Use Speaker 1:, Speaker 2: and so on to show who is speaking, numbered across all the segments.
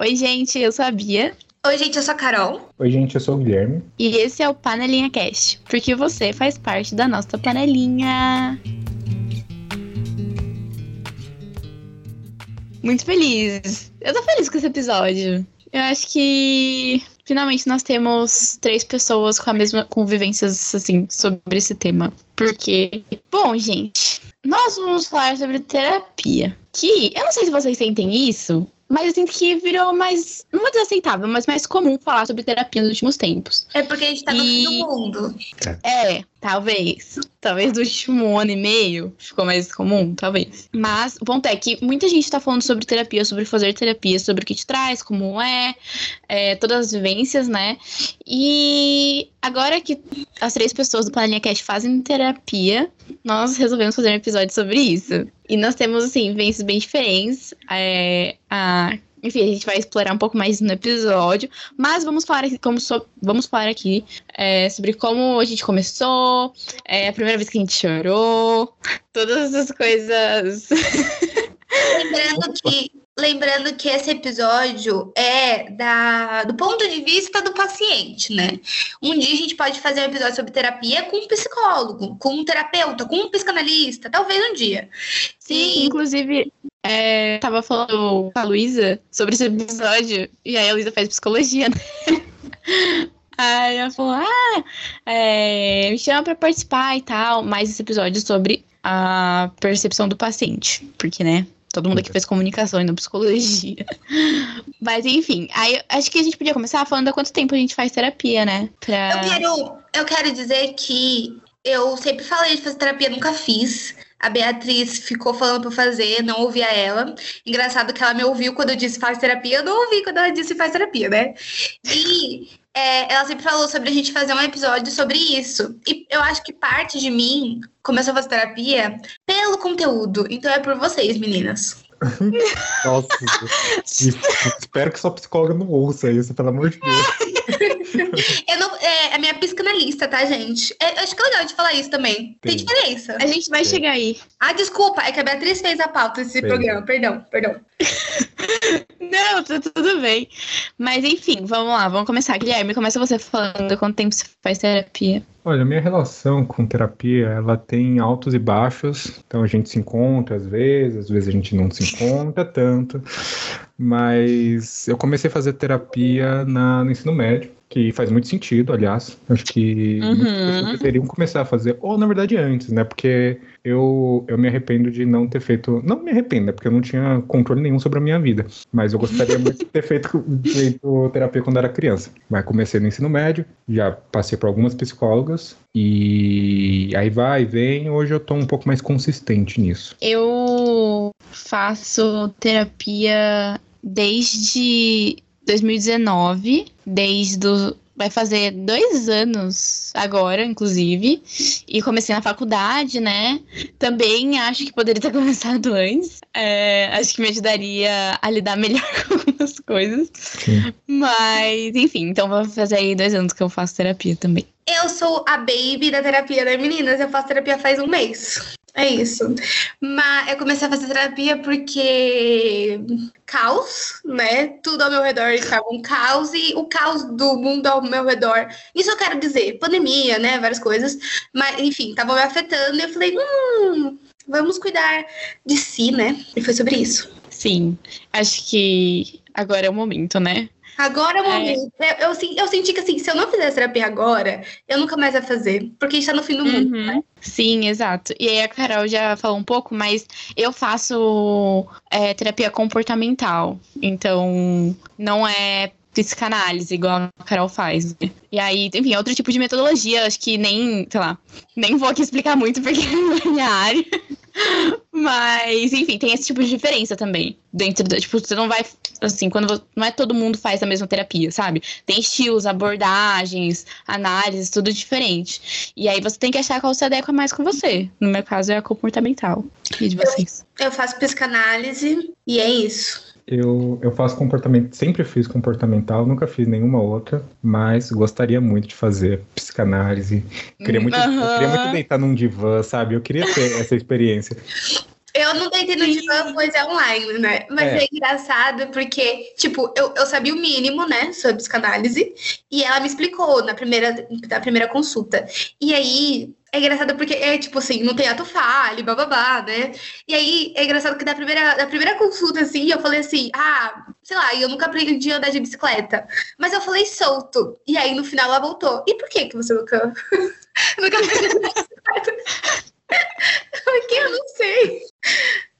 Speaker 1: Oi, gente, eu sou a Bia.
Speaker 2: Oi, gente, eu sou a Carol.
Speaker 3: Oi, gente, eu sou o Guilherme.
Speaker 1: E esse é o Panelinha Cast, porque você faz parte da nossa panelinha. Muito feliz. Eu tô feliz com esse episódio. Eu acho que finalmente nós temos três pessoas com a mesma convivências assim sobre esse tema. Porque, bom, gente, nós vamos falar sobre terapia. Que eu não sei se vocês sentem isso, mas eu sinto que virou mais, não vou dizer aceitável, mas mais comum falar sobre terapia nos últimos tempos.
Speaker 2: É porque a gente tá no
Speaker 1: E-
Speaker 2: fim do mundo.
Speaker 1: É, talvez. Talvez do último ano e meio ficou mais comum, talvez. Mas o ponto é que muita gente tá falando sobre terapia, sobre fazer terapia, sobre o que te traz, como é, é, todas as vivências, né? E agora que as três pessoas do Panelinha Cast fazem terapia, nós resolvemos fazer um episódio sobre isso. E nós temos, assim, vivências bem diferentes. É, a- Enfim, a gente vai explorar um pouco mais no episódio. Mas vamos falar aqui, como so- vamos falar aqui é, sobre como a gente começou, é, a primeira vez que a gente chorou, todas essas coisas.
Speaker 2: Lembrando que, lembrando que esse episódio é da, do ponto de vista do paciente, né? Um dia a gente pode fazer um episódio sobre terapia com um psicólogo, com um terapeuta, com um psicanalista, talvez um dia.
Speaker 1: Sim, inclusive, é, tava falando com a Luísa sobre esse episódio, e aí a Luísa faz psicologia, né? Aí ela falou, ah, é, me chama pra participar e tal, mas esse episódio é sobre a percepção do paciente, porque, né, todo mundo aqui fez comunicação e não psicologia. Mas, enfim, aí acho que a gente podia começar falando há quanto tempo a gente faz terapia, né? Pra...
Speaker 2: Eu quero, eu quero dizer que eu sempre falei de fazer terapia, nunca fiz. A Beatriz ficou falando pra eu fazer, não ouvia ela. Engraçado que ela me ouviu quando eu disse faz terapia, eu não ouvi quando ela disse faz terapia, né? E é, ela sempre falou sobre a gente fazer um episódio sobre isso. E eu acho que parte de mim começou a fazer terapia pelo conteúdo. Então é por vocês, meninas.
Speaker 3: Nossa. espero que sua psicóloga não ouça isso, pelo amor de Deus.
Speaker 2: Eu não, é a minha psicanalista, tá, gente? É, eu acho que é legal de falar isso também. Tem
Speaker 3: Sim.
Speaker 2: diferença.
Speaker 1: A gente vai
Speaker 3: Sim.
Speaker 1: chegar aí.
Speaker 2: Ah, desculpa, é que a Beatriz fez a pauta desse
Speaker 3: Sim.
Speaker 2: programa. Perdão, perdão.
Speaker 1: Não, tá tudo bem. Mas enfim, vamos lá, vamos começar. Guilherme, começa você falando quanto tempo você faz terapia.
Speaker 3: Olha, minha relação com terapia, ela tem altos e baixos. Então a gente se encontra às vezes, às vezes a gente não se encontra tanto. Mas eu comecei a fazer terapia na- no ensino médio, que faz muito sentido, aliás. Acho que
Speaker 1: Uhum.
Speaker 3: muitas pessoas deveriam começar a fazer, ou na verdade antes, né? Porque eu, eu me arrependo de não ter feito. Não me arrependo, né? Porque eu não tinha controle nenhum sobre a minha vida. Mas eu gostaria muito de ter feito, feito terapia quando era criança. Mas comecei no ensino médio, já passei por algumas psicólogas, e aí vai, vem. Hoje eu tô um pouco mais consistente nisso.
Speaker 1: Eu faço terapia desde 2019, desde o vai fazer dois anos agora, inclusive, e comecei na faculdade, né? Também acho que poderia ter começado antes. É, acho que me ajudaria a lidar melhor com algumas coisas.
Speaker 3: Sim.
Speaker 1: Mas, enfim, então vai fazer aí dois anos que eu faço terapia também.
Speaker 2: Eu sou a baby da terapia das meninas. Eu faço terapia faz um mês. É isso. Mas eu comecei a fazer terapia porque caos, né? Tudo ao meu redor estava um caos e o caos do mundo ao meu redor. Isso eu quero dizer, pandemia, né? Várias coisas. Mas, enfim, estavam me afetando e eu falei, hum, vamos cuidar de si, né? E foi sobre isso.
Speaker 1: Sim, acho que agora é o momento, né?
Speaker 2: Agora é o
Speaker 1: É.
Speaker 2: momento. Eu, eu, sen- eu senti que assim, se eu não fizesse terapia agora, eu nunca mais ia fazer. Porque está no fim do mundo.
Speaker 1: Uhum. Sim, exato. E aí a Carol já falou um pouco, mas eu faço é, terapia comportamental. Então, não é psicanálise, igual a Carol faz. né? E aí, enfim, é outro tipo de metodologia. Acho que nem, sei lá, nem vou aqui explicar muito porque não é minha área. Mas, enfim, tem esse tipo de diferença também. Dentro da, tipo, você não vai, assim, quando não é todo mundo faz a mesma terapia, sabe? Tem estilos, abordagens, análises, tudo diferente. E aí você tem que achar qual se adequa mais com você. No meu caso é a comportamental. E de vocês?
Speaker 2: Eu faço psicanálise e é isso.
Speaker 3: Eu, eu faço comportamento, sempre fiz comportamental, nunca fiz nenhuma outra, mas gostaria muito de fazer psicanálise. Queria muito, eu queria muito deitar num divã, sabe? Eu queria ter essa experiência.
Speaker 2: Eu não tentei no divã, pois é online, né? Mas é. é, engraçado porque, tipo, eu, eu sabia o mínimo, né, sobre psicanálise, e ela me explicou na primeira, na primeira consulta. E aí, é engraçado porque é tipo assim, não tem ato falho, bababá, né? E aí é engraçado que na primeira, na primeira consulta, assim, eu falei assim, ah, sei lá, eu nunca aprendi a andar de bicicleta. Mas eu falei solto. E aí no final ela voltou. E por que que você nunca, nunca aprendi a andar de bicicleta? Porque eu não sei.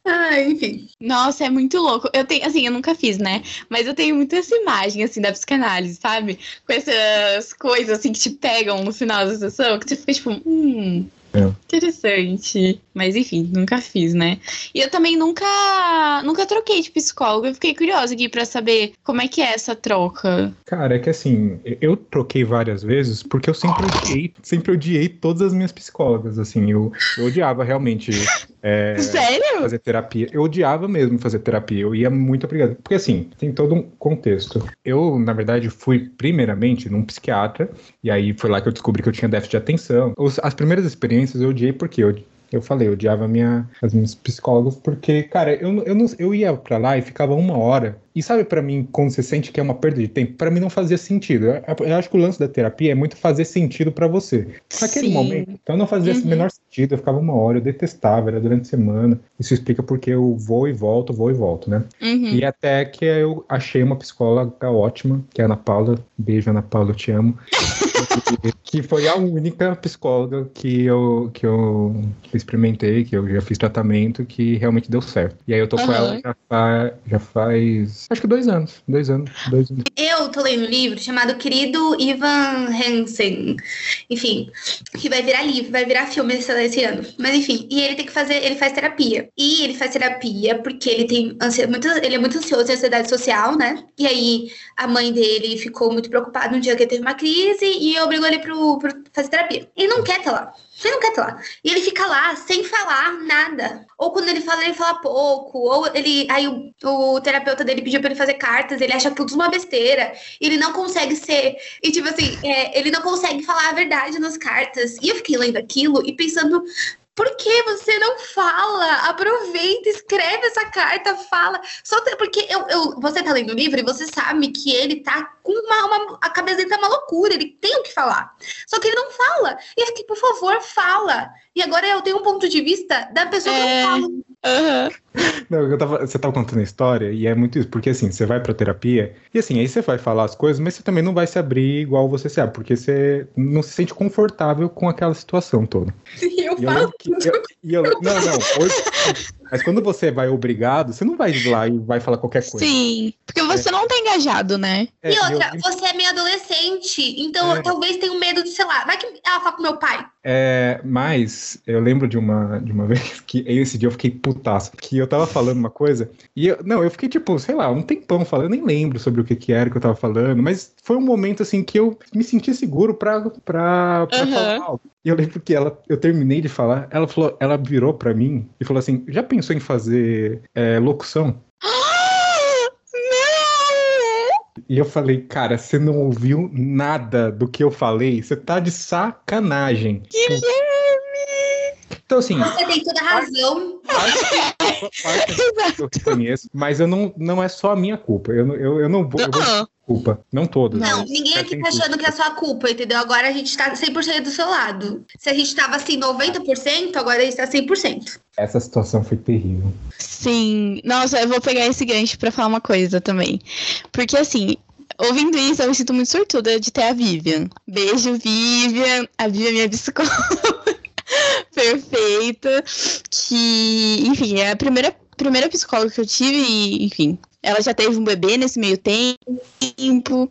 Speaker 2: Ah, enfim.
Speaker 1: Nossa, é muito louco. Eu tenho, assim, eu nunca fiz, né? Mas eu tenho muito essa imagem, assim, da psicanálise, sabe? Com essas coisas, assim, que te pegam no final da sessão, que você fica tipo, hum, é. Interessante. Mas enfim, nunca fiz, né? E eu também nunca nunca troquei de psicólogo. Eu fiquei curiosa aqui para saber como é que é essa troca.
Speaker 3: Cara, é que assim, eu troquei várias vezes porque eu sempre odiei, sempre odiei todas as minhas psicólogas, assim, eu, eu odiava realmente é,
Speaker 1: Sério?
Speaker 3: fazer terapia. Eu odiava mesmo fazer terapia. Eu ia muito obrigado. Porque assim, tem todo um contexto. Eu, na verdade, fui primeiramente num psiquiatra, e aí foi lá que eu descobri que eu tinha déficit de atenção. As primeiras experiências eu odiei porque eu eu falei, eu odiava minha, as minhas psicólogas, porque, cara, eu, eu, não, eu ia pra lá e ficava uma hora. E sabe, para mim, quando você sente que é uma perda de tempo, para mim não fazia sentido. Eu, eu, acho que o lance da terapia é muito fazer sentido para você. Naquele Sim. momento, então não fazia uhum. menor sentido. Eu ficava uma hora, eu detestava, era durante a semana. Isso explica porque eu vou e volto, vou e volto, né? Uhum. E até que eu achei uma psicóloga ótima, que é a Ana Paula. Beijo, Ana Paula, eu te amo. que foi a única psicóloga que eu, que eu experimentei, que eu já fiz tratamento, que realmente deu certo. E aí eu tô uhum. com ela já, fa já faz. Acho que dois anos. Dois anos. Dois anos.
Speaker 2: Eu tô lendo um livro chamado Querido Ivan Hansen. Enfim, que vai virar livro, vai virar filme esse, esse ano. Mas enfim, e ele tem que fazer, ele faz terapia. E ele faz terapia porque ele tem ansiedade, muito, ele é muito ansioso, ansiedade social, né? E aí a mãe dele ficou muito preocupada no dia que ele teve uma crise e obrigou ele pro, pro fazer terapia. Ele não quer estar lá. Ele não quer estar lá. E ele fica lá sem falar nada. Ou quando ele fala, ele fala pouco. Ou ele. Aí o, o terapeuta dele pediu pra ele fazer cartas, ele acha tudo uma besteira. Ele não consegue ser. E tipo assim, é, ele não consegue falar a verdade nas cartas. E eu fiquei lendo aquilo e pensando, por que você não fala? Aproveita, escreve essa carta, fala. Só porque eu, eu, você tá lendo o livro e você sabe que ele tá com uma, uma, a cabeça dele tá uma loucura, ele tem o que falar. Só que ele não fala. E eu fiquei, por favor, fala. E agora eu tenho um ponto de vista da pessoa é... que não é. fala.
Speaker 3: Uhum. Não, eu tava, você tava contando a história e é muito isso, porque assim, você vai pra terapia e assim, aí você vai falar as coisas, mas você também não vai se abrir igual você se abre, porque você não se sente confortável com aquela situação toda.
Speaker 2: E eu e falo.
Speaker 3: Eu, eu, não, não, hoje, mas quando você vai obrigado, você não vai lá e vai falar qualquer coisa.
Speaker 1: Sim, porque você é. não tá engajado, né?
Speaker 2: É, e outra, eu... você é meio adolescente, então é. talvez tenha um medo de, sei lá, vai que ela fala com meu pai.
Speaker 3: É, mas eu lembro de uma, de uma vez que esse dia eu fiquei putaço, que eu tava falando uma coisa, e eu, não, eu fiquei tipo, sei lá, um tempão falando, eu nem lembro sobre o que que era que eu tava falando, mas foi um momento assim que eu me senti seguro pra, pra, pra uhum. falar algo. E eu lembro que ela, eu terminei de falar, ela falou, ela virou pra mim e falou assim: já pensou em fazer é, locução? E eu falei, cara, você não ouviu nada do que eu falei? Você tá de sacanagem.
Speaker 1: Guilherme!
Speaker 3: Então, assim.
Speaker 2: Você tem toda a razão.
Speaker 3: eu reconheço, mas eu não, não é só a minha culpa. Eu, eu, eu não vou. Eu vou culpa. Não todos.
Speaker 2: Não, ninguém aqui tá achando que é sua culpa, entendeu? Agora a gente tá 100% do seu lado. Se a gente tava assim 90%, agora a gente tá 100%.
Speaker 3: Essa situação foi terrível.
Speaker 1: Sim. Nossa, eu vou pegar esse gancho pra falar uma coisa também. Porque assim, ouvindo isso, eu me sinto muito sortuda de ter a Vivian. Beijo, Vivian. A Vivian é minha psicóloga. Perfeita. Que, enfim, é a primeira, primeira psicóloga que eu tive e, enfim, ela já teve um bebê nesse meio tempo.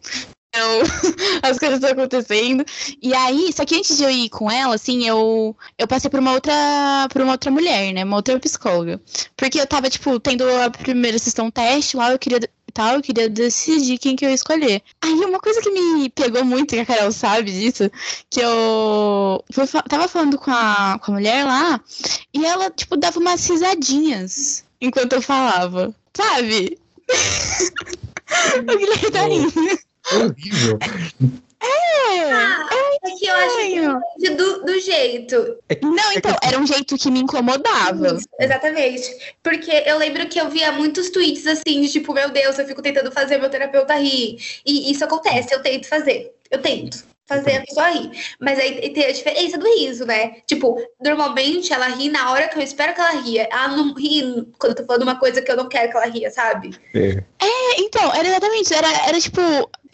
Speaker 1: Então, as coisas estão acontecendo. E aí, só que antes de eu ir com ela, assim, eu, eu passei por uma outra por uma outra mulher, né? Uma outra psicóloga. Porque eu tava, tipo, tendo a primeira sessão teste lá, eu queria tal, eu queria decidir quem que eu ia escolher. Aí uma coisa que me pegou muito, que a Carol sabe disso, que eu fui, tava falando com a, com a mulher lá, e ela, tipo, dava umas risadinhas enquanto eu falava. Sabe? o Guilherme tá rindo.
Speaker 3: Horrível.
Speaker 2: É, ah, é que eu acho que do, do jeito.
Speaker 1: Não, então, era um jeito que me incomodava.
Speaker 2: Isso, exatamente. Porque eu lembro que eu via muitos tweets assim, de tipo, meu Deus, eu fico tentando fazer meu terapeuta rir. E isso acontece, eu tento fazer. Eu tento fazer a pessoa rir. Mas aí tem a diferença do riso, né? Tipo, normalmente ela ri na hora que eu espero que ela ria. Ela não ri quando eu tô falando uma coisa que eu não quero que ela ria, sabe?
Speaker 3: É.
Speaker 1: É, então, era exatamente, era, era tipo,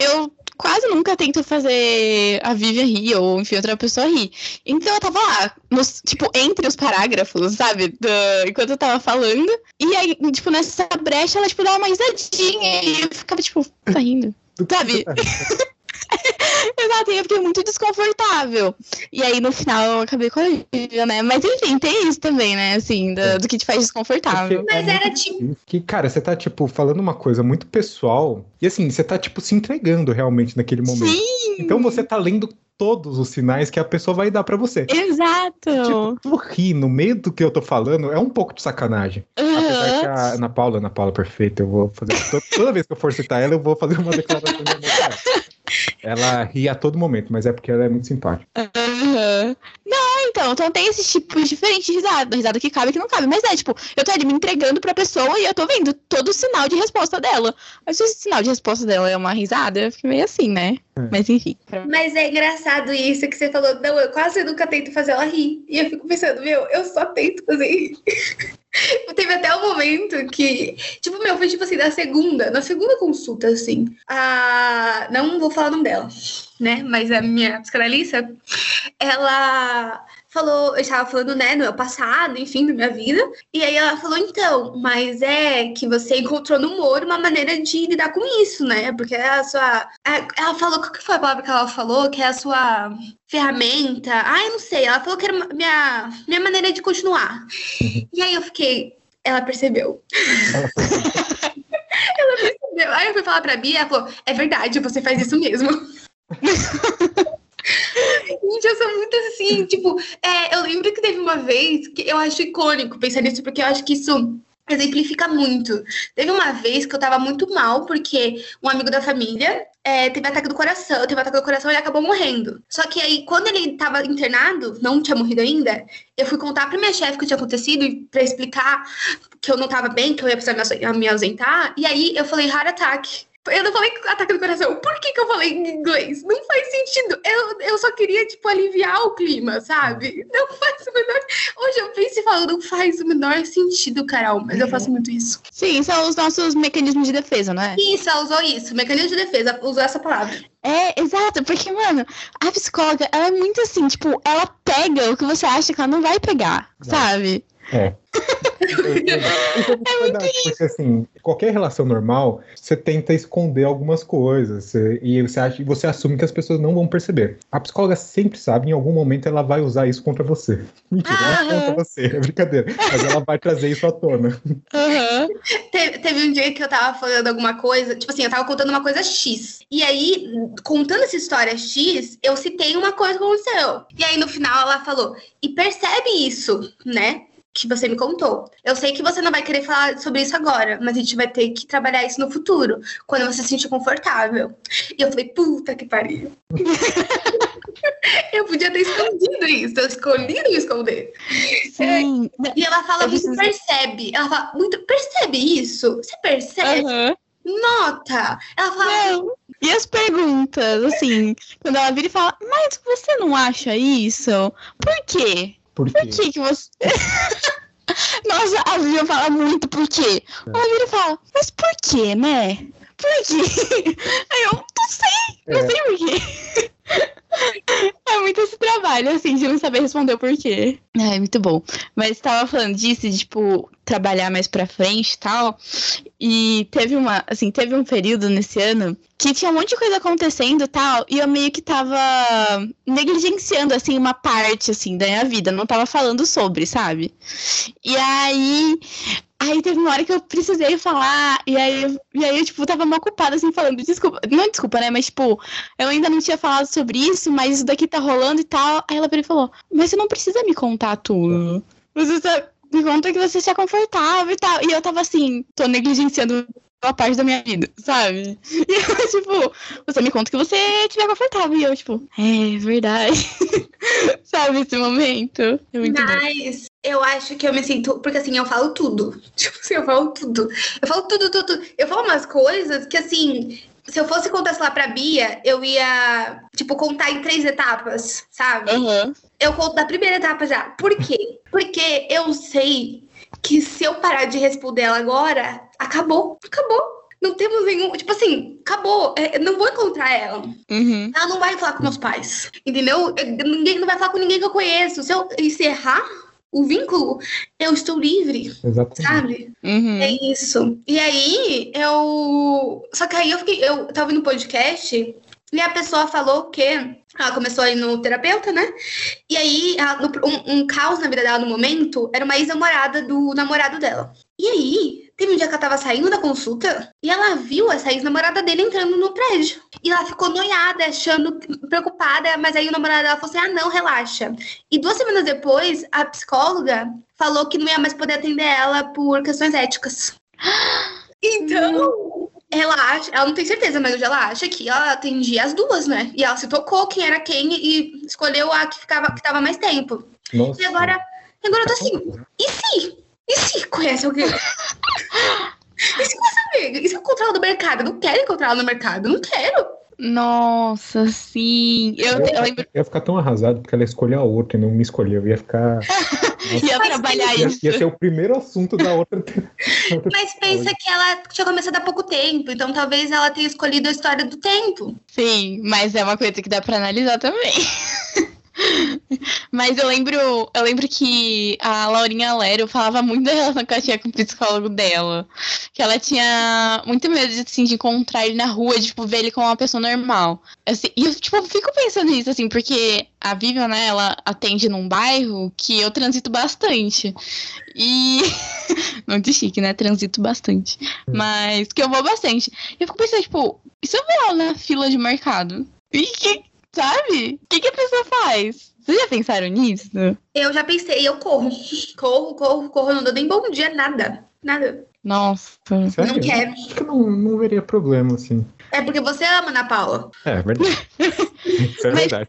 Speaker 1: eu quase nunca tento fazer a Vivian rir ou, enfim, outra pessoa rir. Então eu tava lá, nos, tipo, entre os parágrafos, sabe? Do, enquanto eu tava falando. E aí, tipo, nessa brecha, ela, tipo, dava uma risadinha. E eu ficava, tipo, tá rindo. Sabe? Exato, e eu fiquei muito desconfortável. E aí, no final, eu acabei com a Lívia, né? Mas enfim, tem isso também, né? Assim, do, do que te faz desconfortável.
Speaker 3: Porque
Speaker 2: Mas
Speaker 3: é
Speaker 2: era tipo-
Speaker 3: Que, cara, você tá, tipo, falando uma coisa muito pessoal. E assim, você tá, tipo, se entregando realmente naquele momento.
Speaker 1: Sim!
Speaker 3: Então você tá lendo todos os sinais que a pessoa vai dar pra você.
Speaker 1: Exato!
Speaker 3: Tipo, tu rir no meio do que eu tô falando é um pouco de sacanagem. Apesar que a Ana Paula, Ana Paula perfeita, eu vou fazer. to- Toda vez que eu for citar ela, eu vou fazer uma declaração de amor pra ela. Ri a todo momento, mas é porque ela é muito simpática.
Speaker 1: Aham. Não, então, então tem esses tipos diferentes de risada. Risada que cabe e que não cabe. Mas é, tipo, eu tô ali me entregando pra pessoa e eu tô vendo todo o sinal de resposta dela. Mas se esse sinal de resposta dela é uma risada, eu fico meio assim, né?
Speaker 3: É.
Speaker 1: Mas enfim.
Speaker 2: Mas é engraçado isso que você falou. Não, eu quase nunca tento fazer ela rir. E eu fico pensando, meu, eu só tento fazer rir. Teve até um momento que, tipo, meu, foi tipo assim, na segunda, na segunda consulta, assim, a. Não vou falar o nome dela, né? Mas a minha psicanalista, ela falou, eu estava falando, né, no meu passado, enfim, da minha vida. E aí ela falou, então, mas é que você encontrou no humor uma maneira de lidar com isso, né? Porque é a sua. é- Ela falou, qual que foi a palavra que ela falou? Que é a sua ferramenta. Ai, não sei. Ela falou que era minha, minha maneira de continuar. E aí eu fiquei. Ela percebeu.
Speaker 3: Ela
Speaker 2: percebeu. Aí eu fui falar pra Bia, ela falou: é verdade, você faz isso mesmo. Gente, eu sou muito assim, tipo, é, eu lembro que teve uma vez que eu acho icônico pensar nisso, porque eu acho que isso exemplifica muito. Teve uma vez que eu tava muito mal, porque um amigo da família é, teve ataque do coração, teve ataque do coração e ele acabou morrendo. Só que aí, quando ele tava internado, não tinha morrido ainda, eu fui contar pra minha chefe o que tinha acontecido pra explicar que eu não tava bem, que eu ia precisar me ausentar. E aí eu falei heart attack. Eu não falei ataque do coração. Por que, que eu falei em inglês? Não faz sentido. Eu, eu só queria, tipo, aliviar o clima, sabe? Não faz o menor. Hoje eu penso e falo, não faz o menor sentido, Carol, mas eu faço muito isso.
Speaker 1: Sim, são os nossos mecanismos de defesa, não é?
Speaker 2: Isso, ela usou isso. Mecanismo de defesa, usou essa palavra.
Speaker 1: É, exato, porque, mano, a psicóloga, ela é muito assim, tipo, ela pega o que você acha que ela não vai pegar,
Speaker 3: Vai.
Speaker 1: sabe?
Speaker 3: É. É muito verdade, porque assim, qualquer relação normal, você tenta esconder algumas coisas, você- e você acha, você assume que as pessoas não vão perceber. A psicóloga sempre sabe, em algum momento ela vai usar isso contra você. Mentira, não é contra você, é brincadeira. Mas ela vai trazer isso à tona.
Speaker 1: Aham.
Speaker 2: Teve, teve um dia que eu tava falando alguma coisa, tipo assim, eu tava contando uma coisa X. E aí, contando essa história X, eu citei uma coisa que aconteceu. E aí, no final, ela falou: e percebe isso, né? Que você me contou. Eu sei que você não vai querer falar sobre isso agora, mas a gente vai ter que trabalhar isso no futuro, quando você se sentir confortável. E eu falei, puta que pariu. eu podia ter escondido isso, eu escolhi não esconder.
Speaker 1: Sim.
Speaker 2: E ela fala muito
Speaker 1: preciso-
Speaker 2: percebe. Ela fala muito, percebe isso? Você percebe?
Speaker 1: Aham.
Speaker 2: Nota! Ela fala,
Speaker 1: Não. E as perguntas, assim, quando ela vira e fala, mas você não acha isso? Por quê?
Speaker 3: Por
Speaker 1: Por que que você... Nossa, a Vivian fala muito por quê. Ela vira e fala, mas por quê, né? Por quê? Aí eu, não sei, não
Speaker 3: É.
Speaker 1: sei por quê. É muito esse trabalho, assim, de não saber responder o porquê. É, muito bom. Mas tava falando disso, de, tipo, trabalhar mais pra frente e tal. E teve uma, assim, teve um período nesse ano que tinha um monte de coisa acontecendo e tal, e eu meio que tava negligenciando, assim, uma parte, assim, da minha vida. Não tava falando sobre, sabe? E aí. Aí teve uma hora que eu precisei falar, e aí, e aí eu, tipo, tava mal ocupada, assim, falando, desculpa, não desculpa, né, mas, tipo, eu ainda não tinha falado sobre isso, mas isso daqui tá rolando e tal. Aí ela falou, mas você não precisa me contar tudo. Você só me conta que você se confortável e tal. E eu tava assim, tô negligenciando uma parte da minha vida, sabe? E eu, tipo, você me conta que você estiver confortável. E eu, tipo, é verdade. sabe, esse momento. É muito bom.
Speaker 2: Eu acho que eu me sinto. Porque assim, eu falo tudo. Tipo assim, eu falo tudo. Eu falo tudo, tudo, tudo. Eu falo umas coisas que assim. Se eu fosse contar, sei lá, pra Bia, eu ia, tipo, contar em três etapas, sabe?
Speaker 1: Aham.
Speaker 2: Eu conto da primeira etapa já. Por quê? Porque eu sei que se eu parar de responder ela agora, acabou. Acabou. Não temos nenhum. Tipo assim, acabou. É, não vou encontrar ela.
Speaker 1: Uhum.
Speaker 2: Ela não vai falar com meus pais. Entendeu? Eu- Ninguém não vai falar com ninguém que eu conheço. Se eu encerrar o vínculo, eu estou livre,
Speaker 3: Exatamente.
Speaker 2: sabe?
Speaker 1: Uhum.
Speaker 2: É isso. E aí, eu. Só que aí eu fiquei. Eu tava ouvindo podcast e a pessoa falou que. Ela começou a ir no terapeuta, né? E aí, ela- no- um, um caos na vida dela no momento era uma ex-namorada do namorado dela. E aí, teve um dia que ela tava saindo da consulta e ela viu essa ex-namorada dele entrando no prédio. E ela ficou noiada, achando, preocupada, mas aí o namorado dela falou assim: ah, não, relaxa. E duas semanas depois, a psicóloga falou que não ia mais poder atender ela por questões éticas. Então, ela acha, ela não tem certeza, mas hoje ela acha que ela atendia as duas, né? E ela se tocou quem era quem e escolheu a que ficava que tava mais tempo.
Speaker 3: Nossa.
Speaker 2: E agora, agora eu tô assim, e se? E se conhece alguém? e se conhece alguém? E se eu encontrar ela no mercado? Eu não quero encontrar ela no mercado, eu não quero.
Speaker 1: Nossa, sim. Eu, eu lembro
Speaker 3: Eu ia ficar tão arrasado porque ela escolheu a outra e não me escolheu. Eu ia ficar.
Speaker 1: que ia trabalhar
Speaker 3: Ia,
Speaker 1: isso.
Speaker 3: ia ser o primeiro assunto da outra. outra
Speaker 2: Mas pensa que ela tinha começado há pouco tempo, então talvez ela tenha escolhido a história do tempo.
Speaker 1: Sim, mas é uma coisa que dá pra analisar também. Mas eu lembro, eu lembro que a Laurinha Lero falava muito da relação que ela tinha com o psicólogo dela. Que ela tinha muito medo de, assim, de encontrar ele na rua, de tipo, ver ele como uma pessoa normal. Assim, e eu, tipo, fico pensando nisso, assim, porque a Vivian, né, ela atende num bairro que eu transito bastante. E. Muito chique, né? Transito bastante. Mas que eu vou bastante. E eu fico pensando, tipo, e se eu ver ela na fila de mercado? E que, sabe? O que, que a pessoa faz? Vocês já pensaram nisso?
Speaker 2: Eu já pensei, eu corro. Corro, corro, corro, não dou nem bom dia, nada. Nada.
Speaker 1: Nossa.
Speaker 3: Sério?
Speaker 2: Não quero.
Speaker 3: Acho que não, não veria problema, assim.
Speaker 2: É porque você ama, Ana Paula.
Speaker 3: É, é verdade. Isso é
Speaker 1: Mas-
Speaker 3: verdade.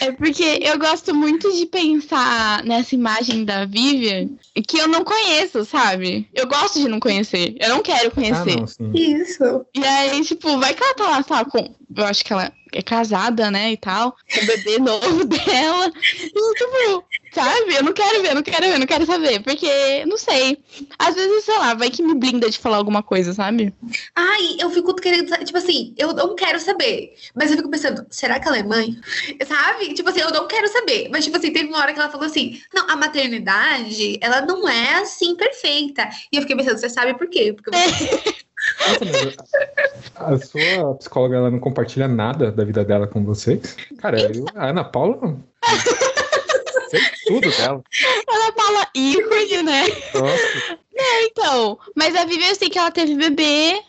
Speaker 1: É porque eu gosto muito de pensar nessa imagem da Vivian que eu não conheço, sabe? Eu gosto de não conhecer. Eu não quero
Speaker 3: Ah,
Speaker 1: conhecer.
Speaker 3: não, sim.
Speaker 2: Isso.
Speaker 1: E aí, tipo, vai que ela tá lá, sabe, com. Eu acho que ela é casada, né, e tal. Com o bebê novo dela. E, tipo, sabe? Eu não quero ver, eu não quero ver, eu não quero saber. Porque, não sei. Às vezes, sei lá, vai que me blinda de falar alguma coisa, sabe?
Speaker 2: Ai, eu fico querendo, tipo assim, eu não quero saber. Mas eu fico pensando, será que ela é mãe? Sabe? Tipo assim, eu não quero saber. Mas, tipo assim, teve uma hora que ela falou assim: não, a maternidade, ela não é assim perfeita. E eu fiquei pensando, você sabe por quê? Porque você
Speaker 3: a, a sua psicóloga ela não compartilha nada da vida dela com você? Cara, eu- a Ana Paula. Sei tudo dela.
Speaker 1: Ela fala ícone, né?
Speaker 3: Nossa.
Speaker 1: Então, mas a Vivian eu sei que ela teve bebê,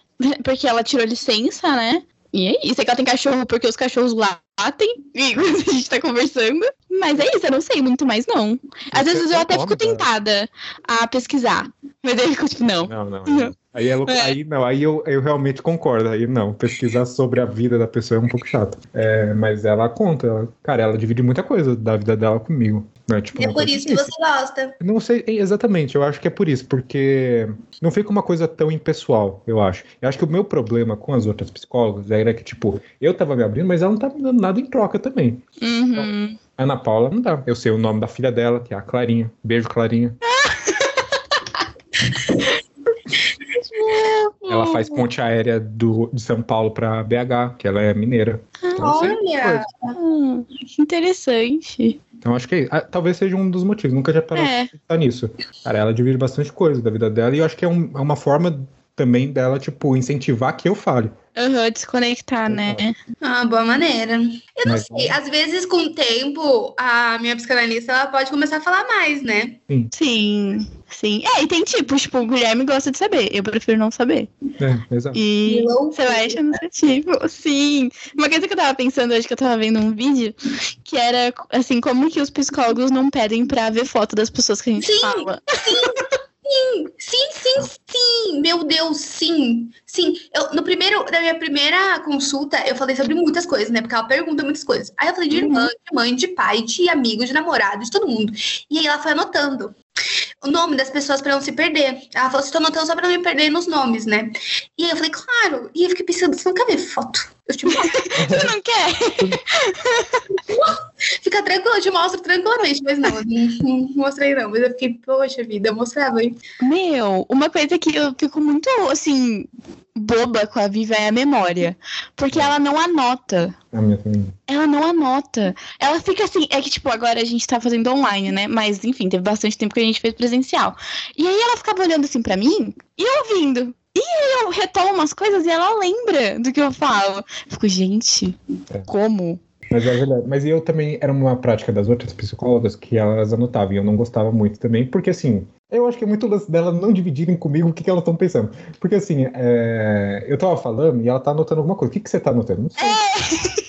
Speaker 1: porque ela tirou licença, né? E é isso, sei que ela tem cachorro porque os cachorros latem, enquanto a gente tá conversando. Mas é isso, eu não sei muito mais, não. Às vezes
Speaker 3: é
Speaker 1: eu
Speaker 3: o
Speaker 1: até fico tentada a pesquisar. Mas aí eu fico tipo, não.
Speaker 3: Não, não. não. Aí, é
Speaker 1: É.
Speaker 3: aí não, aí eu, eu realmente concordo. Aí não, pesquisar sobre a vida da pessoa é um pouco chato. É, mas ela conta, ela- cara, ela divide muita coisa da vida dela comigo. Né? Tipo,
Speaker 2: é por isso que você gosta.
Speaker 3: Não sei exatamente, eu acho que é por isso, porque não fica uma coisa tão impessoal, eu acho. Eu acho que o meu problema com as outras psicólogas era que, tipo, eu tava me abrindo, mas ela não tava me dando nada em troca também.
Speaker 1: Uhum.
Speaker 3: A Ana Paula não dá. Eu sei o nome da filha dela, que é a Clarinha. Beijo, Clarinha. Ela faz ponte aérea do, de São Paulo pra BH, que ela é mineira. Então,
Speaker 2: Olha.
Speaker 1: Ah, que interessante.
Speaker 3: Então acho que é. Ah, talvez seja um dos motivos. Nunca já parei
Speaker 1: É.
Speaker 3: de pensar nisso. Cara, ela divide bastante coisa da vida dela e eu acho que é, um- é uma forma também dela, tipo, incentivar que eu fale.
Speaker 1: Uhum, desconectar, né?
Speaker 2: Ah, boa maneira. Eu não
Speaker 3: Mas-
Speaker 2: sei, às vezes com o tempo, a minha psicanalista ela pode começar a falar mais, né?
Speaker 1: Sim, sim. É, e tem tipos, tipo, o Guilherme gosta de saber. Eu prefiro não saber.
Speaker 3: É, exato.
Speaker 1: E
Speaker 2: Loucura.
Speaker 1: você vai achando seu tipo. Sim. Uma coisa que eu tava pensando hoje, que eu tava vendo um vídeo, que era, assim, como que os psicólogos não pedem pra ver foto das pessoas que a gente
Speaker 2: Sim.
Speaker 1: fala.
Speaker 2: Sim, sim, sim, sim. Meu Deus, sim. Sim. Eu, no primeiro, na minha primeira consulta, eu falei sobre muitas coisas, né? Porque ela pergunta muitas coisas. Aí eu falei de irmã, de mãe, de pai, de amigo, de namorado, de todo mundo. E aí ela foi anotando o nome das pessoas para não se perder. Ela falou, estou anotando só para não me perder nos nomes, né? E aí eu falei, claro. E eu fiquei pensando, você não quer ver foto? Eu te mostro.
Speaker 1: Você não quer?
Speaker 2: Fica tranquilo, eu te mostro tranquilamente. Mas não, não, não mostrei não. Mas eu fiquei, poxa vida, eu mostrava, hein?
Speaker 1: Meu, uma coisa que eu fico muito, assim, boba com a Viva é a memória. Porque ela não anota.
Speaker 3: A minha também.
Speaker 1: Ela não anota. Ela fica assim. É que, tipo, agora a gente tá fazendo online, né? Mas, enfim, teve bastante tempo que a gente fez presencial. E aí ela ficava olhando assim pra mim e ouvindo. E eu retomo umas coisas e ela lembra do que eu falo. Eu fico, gente,
Speaker 3: É.
Speaker 1: como?
Speaker 3: Mas é verdade. Mas eu também era uma prática das outras psicólogas que elas anotavam e eu não gostava muito também, porque assim, eu acho que é muito lance delas não dividirem comigo o que, que elas estão pensando. Porque assim, é, eu tava falando e ela tá anotando alguma coisa. O que, que você tá anotando? Não sei.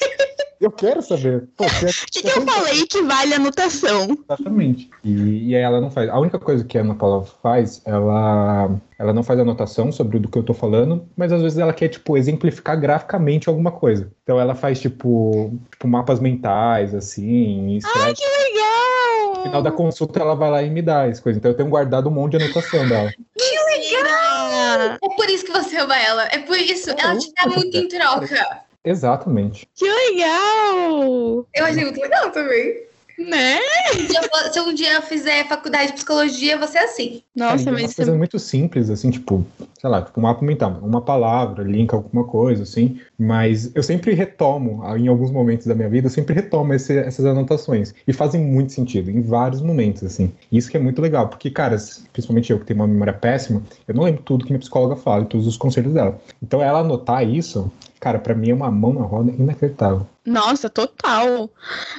Speaker 3: Eu quero saber. Pô,
Speaker 1: O que, que eu falei que vale anotação?
Speaker 3: Exatamente. E, e aí ela não faz. A única coisa que a Ana Paula faz, ela, ela não faz anotação sobre do que eu tô falando, mas às vezes ela quer, tipo, exemplificar graficamente alguma coisa. Então ela faz, tipo, tipo mapas mentais, assim.
Speaker 1: Ai, que legal!
Speaker 3: No final da consulta ela vai lá e me dá as coisas. Então eu tenho guardado um monte de anotação dela.
Speaker 1: Ah,
Speaker 2: É por isso que você ama ela. É por isso. Ela te dá muito em troca.
Speaker 3: Exatamente.
Speaker 1: que legal!
Speaker 2: Eu achei muito legal também.
Speaker 1: Né?
Speaker 2: Se eu for- Se um dia eu fizer faculdade de psicologia, você é assim.
Speaker 1: Nossa,
Speaker 3: e é
Speaker 1: mas
Speaker 3: uma coisa muito simples, assim, tipo, sei lá, tipo um mapa mental, uma palavra, linka alguma coisa, assim, mas eu sempre retomo, ah, em alguns momentos da minha vida, eu sempre retomo esse- essas anotações, e fazem muito sentido, em vários momentos, assim, isso que é muito legal, porque, cara, principalmente eu que tenho uma memória péssima, eu não lembro tudo que minha psicóloga fala, e todos os conselhos dela, então ela anotar isso, cara, pra mim é uma mão na roda inacreditável.
Speaker 1: Nossa, total.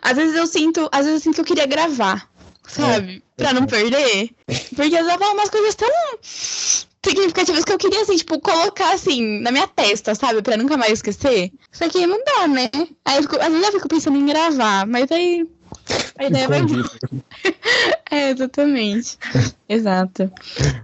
Speaker 1: Às vezes eu sinto, às vezes eu sinto que eu queria gravar, sabe? pra não perder. Porque às vezes falo umas coisas tão significativas que eu queria, assim, tipo, colocar assim na minha testa, sabe? Pra nunca mais esquecer. Só que não dá, né? Aí eu fico- às vezes eu fico pensando em gravar, mas aí. A ideia vai. É, exatamente. Exato.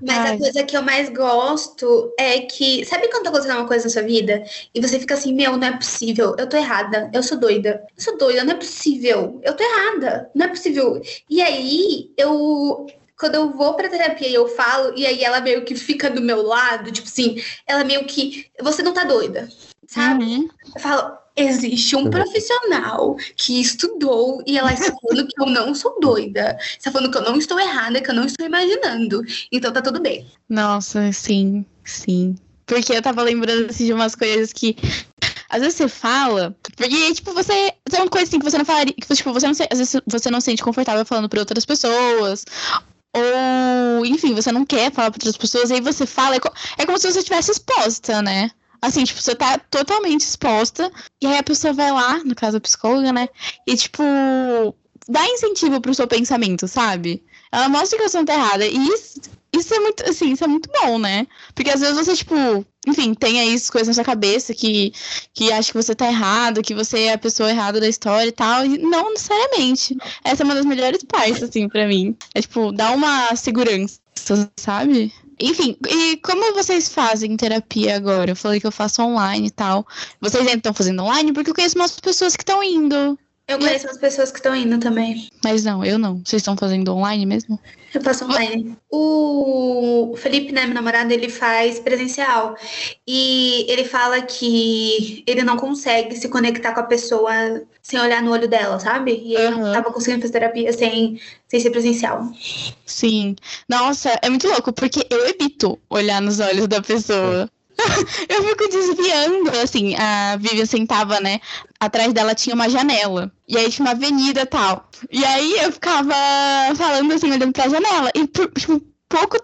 Speaker 2: Mas
Speaker 1: Ai.
Speaker 2: a coisa que eu mais gosto é que. Sabe quando tá acontecendo uma coisa na sua vida e você fica assim: Meu, não é possível, eu tô errada, eu sou doida, eu sou doida, não é possível, eu tô errada, não é possível. E aí eu. Quando eu vou pra terapia e eu falo, e aí ela meio que fica do meu lado, tipo assim, ela meio que. Você não tá doida, sabe?
Speaker 1: Uhum.
Speaker 2: Eu falo, existe um
Speaker 3: Uhum.
Speaker 2: profissional que estudou e ela está falando que eu não sou doida. Está falando que eu não estou errada, que eu não estou imaginando. Então tá tudo bem.
Speaker 1: Nossa, sim, sim. Porque eu tava lembrando assim, de umas coisas que. Às vezes você fala, porque, tipo, você. Tem uma coisa assim que você não falaria. Que, tipo, você não se, às vezes você não se sente confortável falando pra outras pessoas. Ou, enfim, você não quer falar pra outras pessoas, e aí você fala. É, co- é como se você estivesse exposta, né? Assim, tipo, você tá totalmente exposta, e aí a pessoa vai lá, no caso a psicóloga, né? E, tipo, dá incentivo pro seu pensamento, sabe? Ela mostra que você não tá errada. E isso, isso é muito, assim, isso é muito bom, né? Porque às vezes você, tipo, enfim, aí as coisas na sua cabeça que, que acha que você tá errado, que você é a pessoa errada da história e tal. E não necessariamente. Essa é uma das melhores partes, assim, pra mim. É, tipo, dá uma segurança, sabe? Enfim, e como vocês fazem terapia agora? Eu falei que eu faço online e tal. Vocês ainda estão fazendo online? Porque eu conheço umas pessoas que estão indo.
Speaker 2: Eu conheço as pessoas que estão indo também.
Speaker 1: Mas não, eu não. Vocês estão fazendo online mesmo?
Speaker 2: Eu faço online. O Felipe, né, meu namorado, ele faz presencial. E ele fala que ele não consegue se conectar com a pessoa sem olhar no olho dela, sabe? E ele
Speaker 1: Aham.
Speaker 2: tava conseguindo fazer terapia sem, sem ser presencial.
Speaker 1: Sim. Nossa, é muito louco, porque eu evito olhar nos olhos da pessoa. eu fico desviando, assim, a Vivian sentava, né? Atrás dela tinha uma janela. E aí tinha uma avenida e tal. E aí eu ficava falando assim, olhando pra janela. E por tipo, pouco,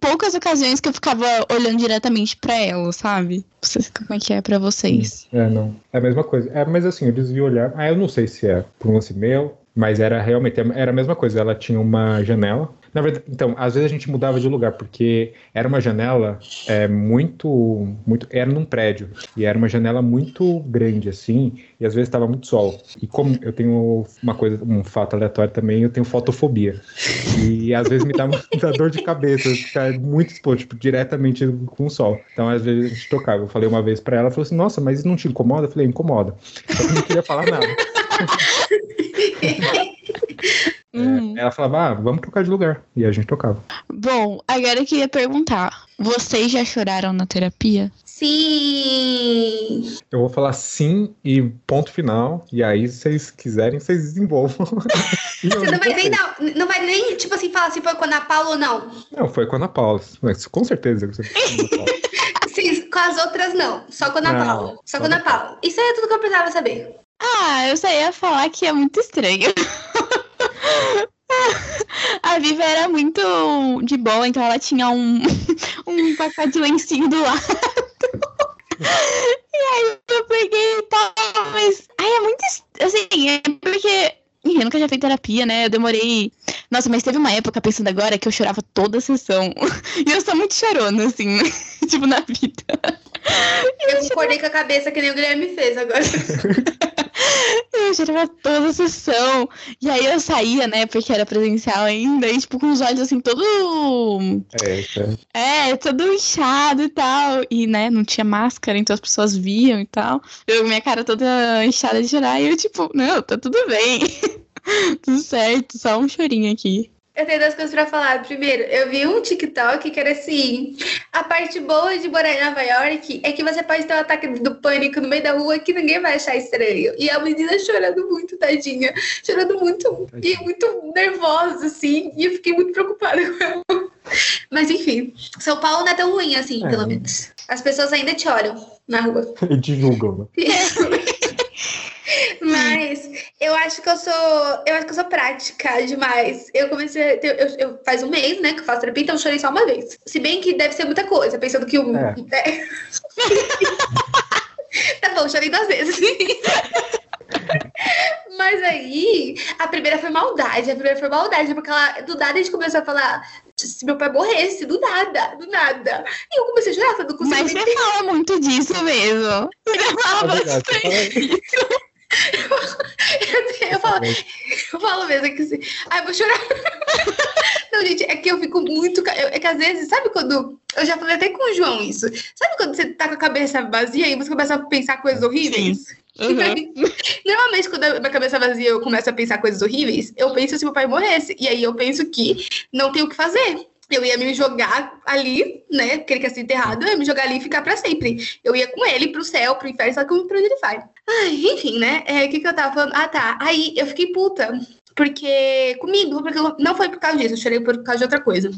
Speaker 1: poucas ocasiões que eu ficava olhando diretamente pra ela, sabe? Vocês- Como é que é pra vocês?
Speaker 3: É, não. É a mesma coisa. É, mas assim, eu desvio olhar. Ah, eu não sei se é por um lance meu, mas era realmente era a mesma coisa. Ela tinha uma janela. Na verdade, então, às vezes a gente mudava de lugar, porque era uma janela é, muito, muito. Era num prédio. E era uma janela muito grande, assim, e às vezes estava muito sol. E como eu tenho uma coisa, um fato aleatório também, eu tenho fotofobia. E às vezes me dá muita dor de cabeça, ficar muito exposto, tipo, diretamente com o sol. Então, às vezes a gente tocava. Eu falei uma vez pra ela, ela falou assim: Nossa, mas isso não te incomoda? Eu falei: Incomoda. Só que não queria falar nada.
Speaker 1: Uhum.
Speaker 3: É, ela falava, ah, vamos trocar de lugar. E a gente tocava.
Speaker 1: Bom, agora eu queria perguntar: vocês já choraram na terapia?
Speaker 2: Sim.
Speaker 3: Eu vou falar sim e ponto final. E aí, se vocês quiserem, vocês desenvolvam.
Speaker 2: Você não vai nem dar, não vai nem, tipo assim, falar se foi com a Ana Paula ou não.
Speaker 3: Não, foi com a Ana Paula. Mas, com certeza. que você-
Speaker 2: Sim, com as outras não. Só com a Ana
Speaker 3: Não,
Speaker 2: Paula. Só
Speaker 3: só
Speaker 2: com a Ana
Speaker 3: com-
Speaker 2: Paula. Isso aí é tudo que eu precisava saber.
Speaker 1: Ah, eu só ia falar que é muito estranho. A Viva era muito de boa, então ela tinha um, um pacote de lencinho do lado. E aí eu peguei e tal, mas. Ai, é muito. Assim, é porque. Eu nunca já fiz terapia, né? Eu demorei. Nossa, mas teve uma época, pensando agora, que eu chorava toda a sessão. E eu sou muito chorona, assim, tipo, na vida.
Speaker 2: Eu concordei com a cabeça que nem o Guilherme fez agora.
Speaker 1: Eu chorava toda a sessão. E aí eu saía, né? Porque era presencial ainda, e tipo, com os olhos assim, todo.
Speaker 3: É, é.
Speaker 1: É, todo inchado e tal. E, né, não tinha máscara, então as pessoas viam e tal. Eu, minha cara toda inchada de chorar, e eu, tipo, não, tá tudo bem. tudo certo, só um chorinho aqui.
Speaker 2: Eu tenho duas coisas pra falar. Primeiro, eu vi um TikTok que era assim: a parte boa de morar em Nova York é que você pode ter um ataque do pânico no meio da rua que ninguém vai achar estranho. E a menina chorando muito, tadinha. Chorando muito e muito nervosa, assim. E eu fiquei muito preocupada com ela. Mas enfim, São Paulo não é tão ruim assim,
Speaker 3: É.
Speaker 2: pelo menos. As pessoas ainda te olham na rua.
Speaker 3: E te julgam, né?
Speaker 2: Mas eu acho que eu sou. Eu acho que eu sou prática demais. Eu comecei. a ter- Eu, eu- faz um mês, né, que eu faço terapia, então eu chorei só uma vez. Se bem que deve ser muita coisa, pensando que o.
Speaker 3: É.
Speaker 2: É. tá bom, chorei duas vezes. Mas aí, a primeira foi maldade, a primeira foi maldade, porque ela, do nada a gente começou a falar se meu pai morresse, do nada, do nada. E eu comecei a chorar, falando, não consigo
Speaker 1: Mas você fala muito disso mesmo. Você fala
Speaker 3: É
Speaker 1: bastante.
Speaker 2: Eu falo, eu falo mesmo que assim, ai, vou chorar. Não, gente, é que eu fico muito. eu- É que às vezes, sabe quando. Eu já falei até com o João isso. Sabe quando você tá com a cabeça vazia e você começa a pensar coisas horríveis?
Speaker 1: Uhum.
Speaker 2: Normalmente, quando a minha cabeça vazia eu começo a pensar coisas horríveis, eu penso se meu pai morresse. E aí eu penso que não tem o que fazer. Eu ia me jogar ali, né? Porque ele quer ser enterrado, eu ia me jogar ali e ficar pra sempre. Eu ia com ele pro céu, pro inferno, só que pra onde ele vai. Ai, enfim, né? É, O que, que eu tava falando? Ah, tá. Aí eu fiquei puta. Porque comigo, porque não foi por causa disso, eu chorei por causa de outra coisa.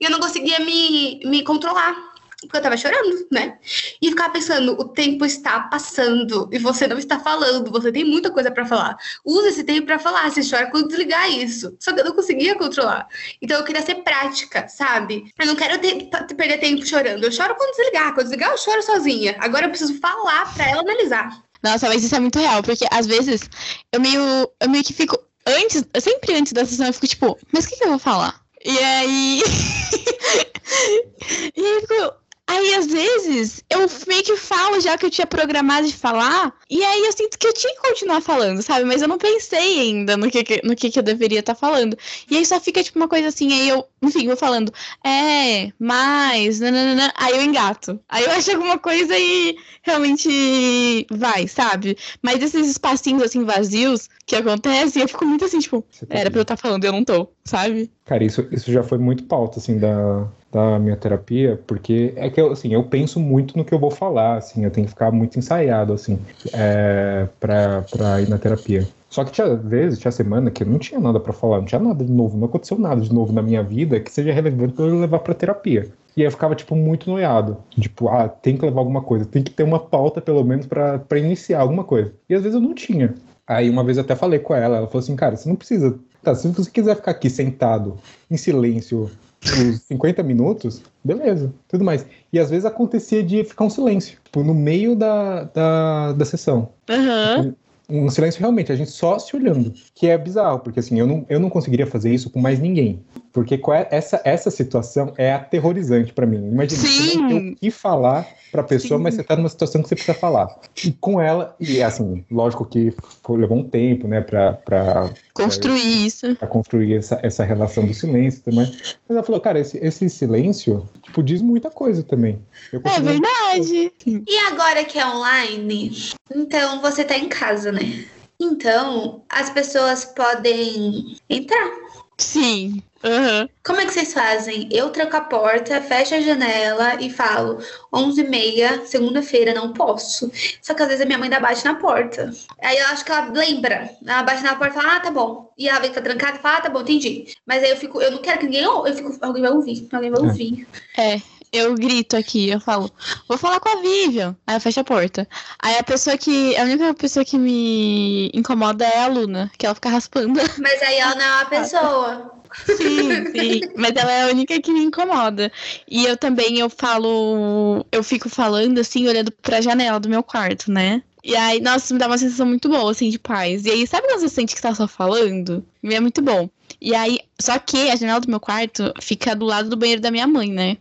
Speaker 2: E eu não conseguia me, me controlar. Porque eu tava chorando, né? E ficava pensando, o tempo está passando e você não está falando, você tem muita coisa pra falar. Usa esse tempo pra falar, você chora quando desligar isso. Só que eu não conseguia controlar. Então eu queria ser prática, sabe? Eu não quero ter- perder tempo chorando. Eu choro quando desligar. Quando desligar, eu choro sozinha. Agora eu preciso falar pra ela analisar.
Speaker 1: Nossa, mas isso é muito real, porque às vezes eu meio, eu meio que fico. Antes, sempre antes da sessão, eu fico tipo, mas o que, que eu vou falar? E aí. e aí eu fico. Aí, às vezes, eu meio que falo já que eu tinha programado de falar, e aí eu sinto que eu tinha que continuar falando, sabe? Mas eu não pensei ainda no que, no que, que eu deveria estar falando. E aí só fica, tipo, uma coisa assim, aí eu, enfim, vou falando, é, mais, nananana, aí eu engato. Aí eu acho alguma coisa e realmente vai, sabe? Mas esses espacinhos, assim, vazios que acontecem, eu fico muito assim, tipo,
Speaker 3: tá
Speaker 1: era pra eu estar falando e eu não tô, sabe?
Speaker 3: Cara, isso, isso já foi muito pauta, assim, da, da minha terapia, porque é que eu, assim, eu penso muito no que eu vou falar, assim, eu tenho que ficar muito ensaiado, assim, é, pra, pra ir na terapia. Só que tinha vezes, tinha semana que eu não tinha nada pra falar, não tinha nada de novo, não aconteceu nada de novo na minha vida que seja relevante pra eu levar pra terapia. E aí eu ficava, tipo, muito noiado. Tipo, ah, tem que levar alguma coisa, tem que ter uma pauta, pelo menos, pra iniciar alguma coisa. E às vezes eu não tinha. Aí uma vez eu até falei com ela, ela falou assim, cara, você não precisa. Tá, se você quiser ficar aqui sentado, em silêncio, por 50 minutos, beleza, tudo mais. E às vezes acontecia de ficar um silêncio, tipo, no meio da, da, da sessão.
Speaker 1: Aham.
Speaker 3: Um silêncio realmente, a gente só se olhando, que é bizarro, porque assim, eu não, eu não conseguiria fazer isso com mais ninguém. Porque é, essa, essa situação é aterrorizante para mim. Imagina,
Speaker 1: Sim.
Speaker 3: você não tem o que falar pra pessoa,
Speaker 1: Sim.
Speaker 3: mas você tá numa situação que você precisa falar. E com ela, e assim, lógico que levou um tempo, né, pra, pra,
Speaker 1: Construir isso.
Speaker 3: pra construir essa, essa relação do silêncio também. Mas ela falou, cara, esse, esse silêncio, tipo, diz muita coisa também. Eu
Speaker 1: É verdade.
Speaker 2: E agora que é online, então você tá em casa, né? Então, as pessoas podem entrar.
Speaker 1: Sim. Aham.
Speaker 2: Como é que vocês fazem? Eu tranco a porta, fecho a janela e falo 11h30, segunda-feira, não posso. Só que às vezes a minha mãe ainda bate na porta. Aí eu acho que ela lembra. Ela bate na porta e fala, ah, tá bom. E ela vê que tá trancada e fala, ah, tá bom, entendi. Mas aí eu fico, eu não quero que ninguém ouça. Eu fico, alguém vai ouvir, alguém vai
Speaker 3: É.
Speaker 2: ouvir.
Speaker 1: É. Eu grito aqui, eu falo, vou falar com a Vivian. Aí eu fecho a porta. Aí a pessoa que. A única pessoa que me incomoda é a Luna, que ela fica raspando.
Speaker 2: Mas aí ela não é uma pessoa.
Speaker 1: Sim, sim. Mas ela é a única que me incomoda. E eu também, eu falo. Eu fico falando assim, olhando pra janela do meu quarto, né? E aí, nossa, me dá uma sensação muito boa, assim, de paz. E aí, sabe quando você sente que tá só falando? E é muito bom. E aí, só que a janela do meu quarto fica do lado do banheiro da minha mãe, né?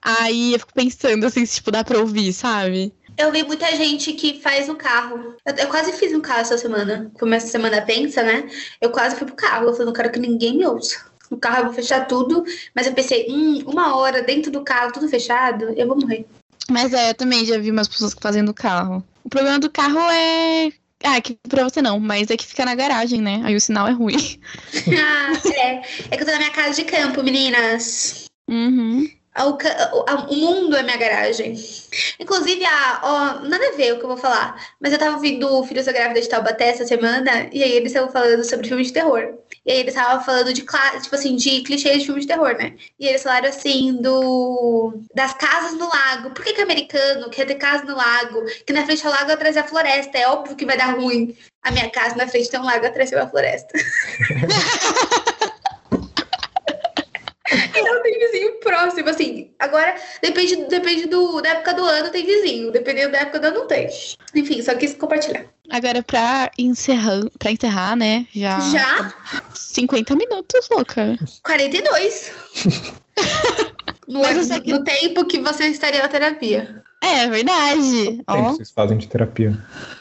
Speaker 1: Aí eu fico pensando, assim, se tipo, dá pra ouvir, sabe?
Speaker 2: Eu vi muita gente que faz no carro. Eu, eu quase fiz no carro essa semana. Como essa semana pensa, né? Eu quase fui pro carro. Eu falei, não quero que ninguém me ouça. No carro eu vou fechar tudo. Mas eu pensei, hum, uma hora dentro do carro, tudo fechado, eu vou morrer.
Speaker 1: Mas é, eu também já vi umas pessoas no carro. O problema do carro é. Ah, que pra você não, mas é que fica na garagem, né? Aí o sinal é ruim.
Speaker 2: ah, é. É que eu tô na minha casa de campo, meninas.
Speaker 1: Uhum.
Speaker 2: O, mundo é minha garagem. Inclusive, a, ó, nada a ver o que eu vou falar. Mas eu tava ouvindo o Filhos da Grávida de Taubaté essa semana. E aí eles estavam falando sobre filme de terror. E aí eles estavam falando de, tipo assim, de clichês de filme de terror, né? E eles falaram assim do... Das casas no lago. Por que que americano quer ter casa no lago? Que na frente ao lago atrás é a floresta. É óbvio que vai dar ruim. A minha casa na frente tem um lago atrás é uma floresta. Não tem próximo, assim. Agora, depende, depende do, da época do ano, tem vizinho. Dependendo da época do ano, não tem. Enfim, só quis compartilhar.
Speaker 1: Agora, pra encerrar, pra encerrar, né? Já.
Speaker 2: Já?
Speaker 1: 50 minutos, louca.
Speaker 2: 42. No,
Speaker 1: Mas
Speaker 2: no tempo que você estaria na terapia.
Speaker 1: É verdade.
Speaker 3: Tempo
Speaker 1: Ó,
Speaker 3: vocês fazem de terapia.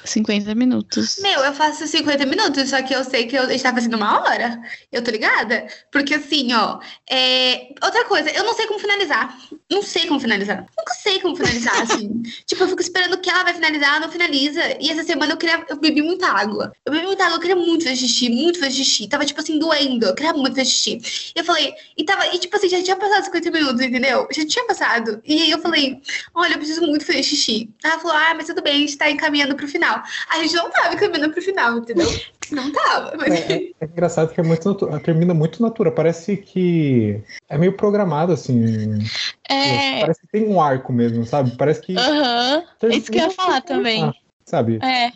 Speaker 1: 50 minutos.
Speaker 2: Meu, eu faço 50 minutos, só que eu sei que eu estava fazendo uma hora. Eu tô ligada? Porque assim, ó. é, Outra coisa, eu não sei como finalizar. Não sei como finalizar. Nunca sei como finalizar, assim. tipo, eu fico esperando que ela vai finalizar, ela não finaliza. E essa semana eu queria. Eu bebi muita água. Eu bebi muita água, eu queria muito fazer xixi, muito fazer xixi. Tava, tipo assim, doendo. Eu queria muito fazer xixi. E eu falei, e tava, e tipo assim, já tinha passado 50 minutos, entendeu? Já tinha passado. E aí eu falei, olha, eu preciso muito fazer xixi. Ela falou, ah, mas tudo bem, a gente tá encaminhando pro final. A gente não tava caminhando pro final, entendeu? Não tava. Mas...
Speaker 3: É, é engraçado que é muito natu- termina muito natural. Parece que é meio programado, assim.
Speaker 1: É.
Speaker 3: Parece que tem um arco mesmo, sabe? Parece que.
Speaker 1: Aham. É isso que eu ia falar também.
Speaker 3: Ah, sabe?
Speaker 1: É.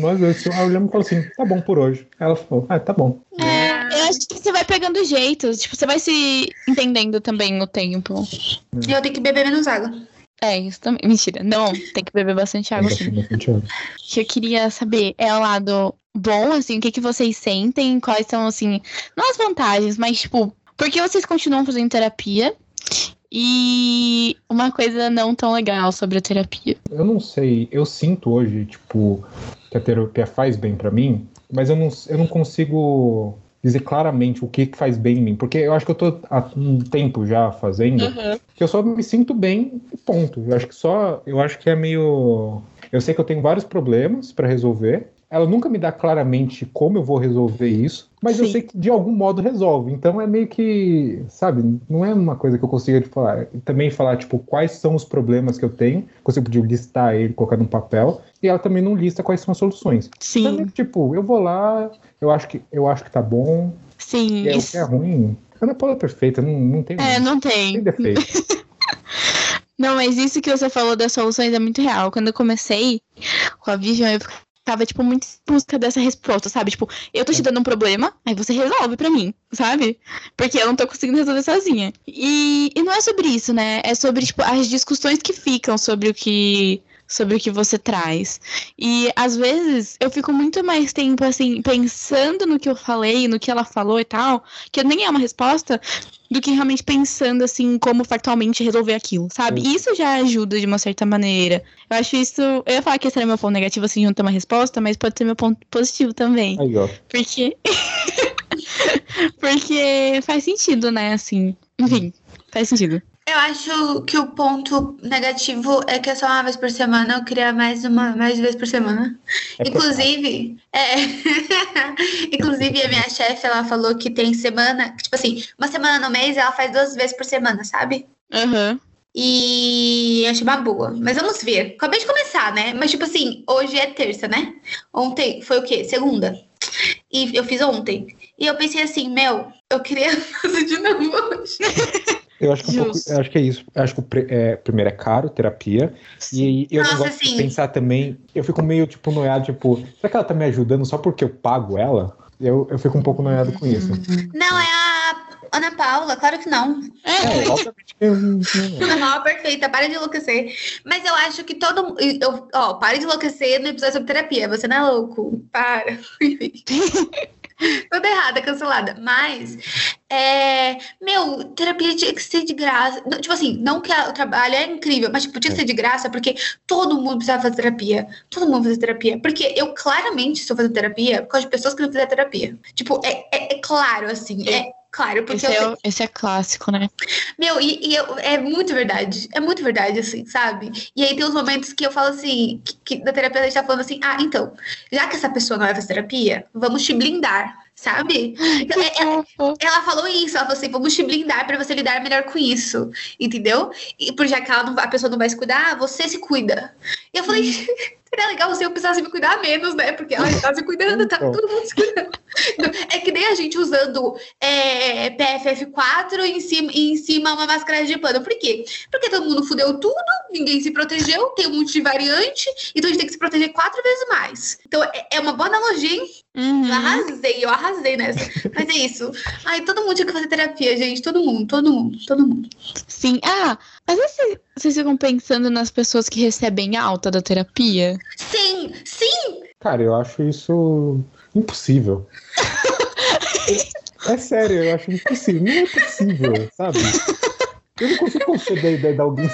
Speaker 3: Nós dois, eu olhamos e falou assim: tá bom por hoje. Ela falou: ah, tá bom.
Speaker 1: É, eu acho que você vai pegando jeito. Tipo, você vai se entendendo também no tempo.
Speaker 2: E eu tenho que beber menos água.
Speaker 1: É, isso também. Mentira. Não, tem que beber bastante água, sim.
Speaker 3: Bastante água.
Speaker 1: que eu queria saber é o lado bom, assim, o que, que vocês sentem, quais são, assim, não as vantagens, mas, tipo, por que vocês continuam fazendo terapia? E uma coisa não tão legal sobre a terapia.
Speaker 3: Eu não sei, eu sinto hoje, tipo, que a terapia faz bem pra mim, mas eu não, eu não consigo dizer claramente o que que faz bem em mim, porque eu acho que eu tô há um tempo já fazendo, que eu só me sinto bem e ponto. Eu acho que só, eu acho que é meio, eu sei que eu tenho vários problemas pra resolver. Ela nunca me dá claramente como eu vou resolver isso, mas eu
Speaker 1: Sim.
Speaker 3: sei que de algum modo resolve. Então é meio que, sabe, não é uma coisa que eu consiga te falar. Também falar, tipo, quais são os problemas que eu tenho, consigo de listar ele, colocar num papel, e ela também não lista quais são as soluções. Então, é
Speaker 1: Sim,
Speaker 3: tipo, eu vou lá, eu acho que, eu acho que tá bom,
Speaker 1: sim.
Speaker 3: e é,
Speaker 1: isso-
Speaker 3: é ruim. Ana Paula é perfeita, não, não tem,
Speaker 1: É, não
Speaker 3: não tem
Speaker 1: tem.
Speaker 3: defeito.
Speaker 1: Não, mas isso que você falou das soluções é muito real. Quando eu comecei com a Vivian, eu ficava, tipo, muito em busca dessa resposta, sabe? Tipo, eu tô te dando um problema, aí você resolve pra mim, sabe? Porque eu não tô conseguindo resolver sozinha. E, e não é sobre isso, né? É sobre, tipo, as discussões que ficam sobre o que. sobre o que você traz. E às vezes eu fico muito mais tempo assim pensando no que eu falei, no que ela falou e tal, que nem é uma resposta, do que realmente pensando assim como factualmente resolver aquilo, sabe?
Speaker 3: Sim.
Speaker 1: Isso já ajuda de uma certa maneira. Eu acho isso, eu ia falar que esse era meu ponto negativo assim, não ter uma resposta, mas pode ser meu ponto positivo também.
Speaker 3: Aí, ó.
Speaker 1: Porque porque faz sentido, né, assim. Enfim, faz sentido.
Speaker 2: Eu acho que o ponto negativo é que é só uma vez por semana, eu queria mais uma mais vezes por semana.
Speaker 3: É
Speaker 2: Inclusive, é. Inclusive, a minha chefe, ela falou que tem semana, que, tipo assim, uma semana no mês ela faz duas vezes por semana, sabe?
Speaker 1: Aham.
Speaker 2: E achei uma boa. Mas vamos ver. Acabei de começar, né? Mas, tipo assim, hoje é terça, né? Ontem foi o quê? Segunda. E eu fiz ontem. E eu pensei assim, meu, eu queria fazer de novo hoje.
Speaker 3: Eu acho que, um pouco, eu acho que é isso. Eu acho que o pre- é, primeiro é caro, terapia. E aí eu
Speaker 2: Nossa,
Speaker 3: não gosto
Speaker 2: sim.
Speaker 3: de pensar também. Eu fico meio, tipo, noiado, tipo, será que ela tá me ajudando só porque eu pago ela? Eu, eu fico um pouco noiado com isso.
Speaker 2: Não, é a Ana Paula, claro que não.
Speaker 3: É, obviamente que não-
Speaker 2: Normal, perfeita, para de enlouquecer. Mas eu acho que todo mundo. eu- Ó, para de enlouquecer no episódio sobre terapia. Você não é louco. Para. Toda errada, cancelada. Mas, é, meu, terapia tinha que ser de graça. Tipo assim, não que o trabalho é incrível, mas tipo, tinha que ser de graça porque todo mundo precisava fazer terapia. Todo mundo fazer terapia. Porque eu claramente estou fazendo terapia por causa de pessoas que não fizeram terapia. Tipo, é, é- é claro, assim. É claro, porque
Speaker 1: Esse
Speaker 2: eu
Speaker 1: é, esse é clássico, né?
Speaker 2: meu, e, e eu- é muito verdade. É muito verdade, assim, sabe? E aí tem uns momentos que eu falo assim, que, que na terapia a gente tá falando assim, ah, então, já que essa pessoa não vai fazer terapia, vamos te blindar, sabe? Então, é- é- ela falou isso, ela falou assim, vamos te blindar pra você lidar melhor com isso, entendeu? E por já que ela não- a pessoa não vai se cuidar, você se cuida. E eu falei, seria legal se eu precisasse me cuidar menos, né? Porque ela tá se cuidando, tá
Speaker 3: Então.
Speaker 2: todo mundo se cuidando. É que nem a gente usando é, PFF4 e em cima, e em cima uma máscara de pano. Por quê? Porque todo mundo fudeu tudo, ninguém se protegeu, tem um monte de variante, então a gente tem que se proteger quatro vezes mais. Então é, é uma boa analogia, hein?
Speaker 1: Uhum.
Speaker 2: Eu arrasei, eu arrasei nessa. Mas é isso. Ai, todo mundo tinha que fazer terapia, gente. Todo mundo, todo mundo, todo mundo.
Speaker 1: Sim. Ah, às vezes vocês- vocês ficam pensando nas pessoas que recebem alta da terapia.
Speaker 2: Sim, sim!
Speaker 3: Cara, eu acho isso impossível. É sério, eu acho impossível. Não é possível, sabe? Eu não consigo conceber a ideia de alguém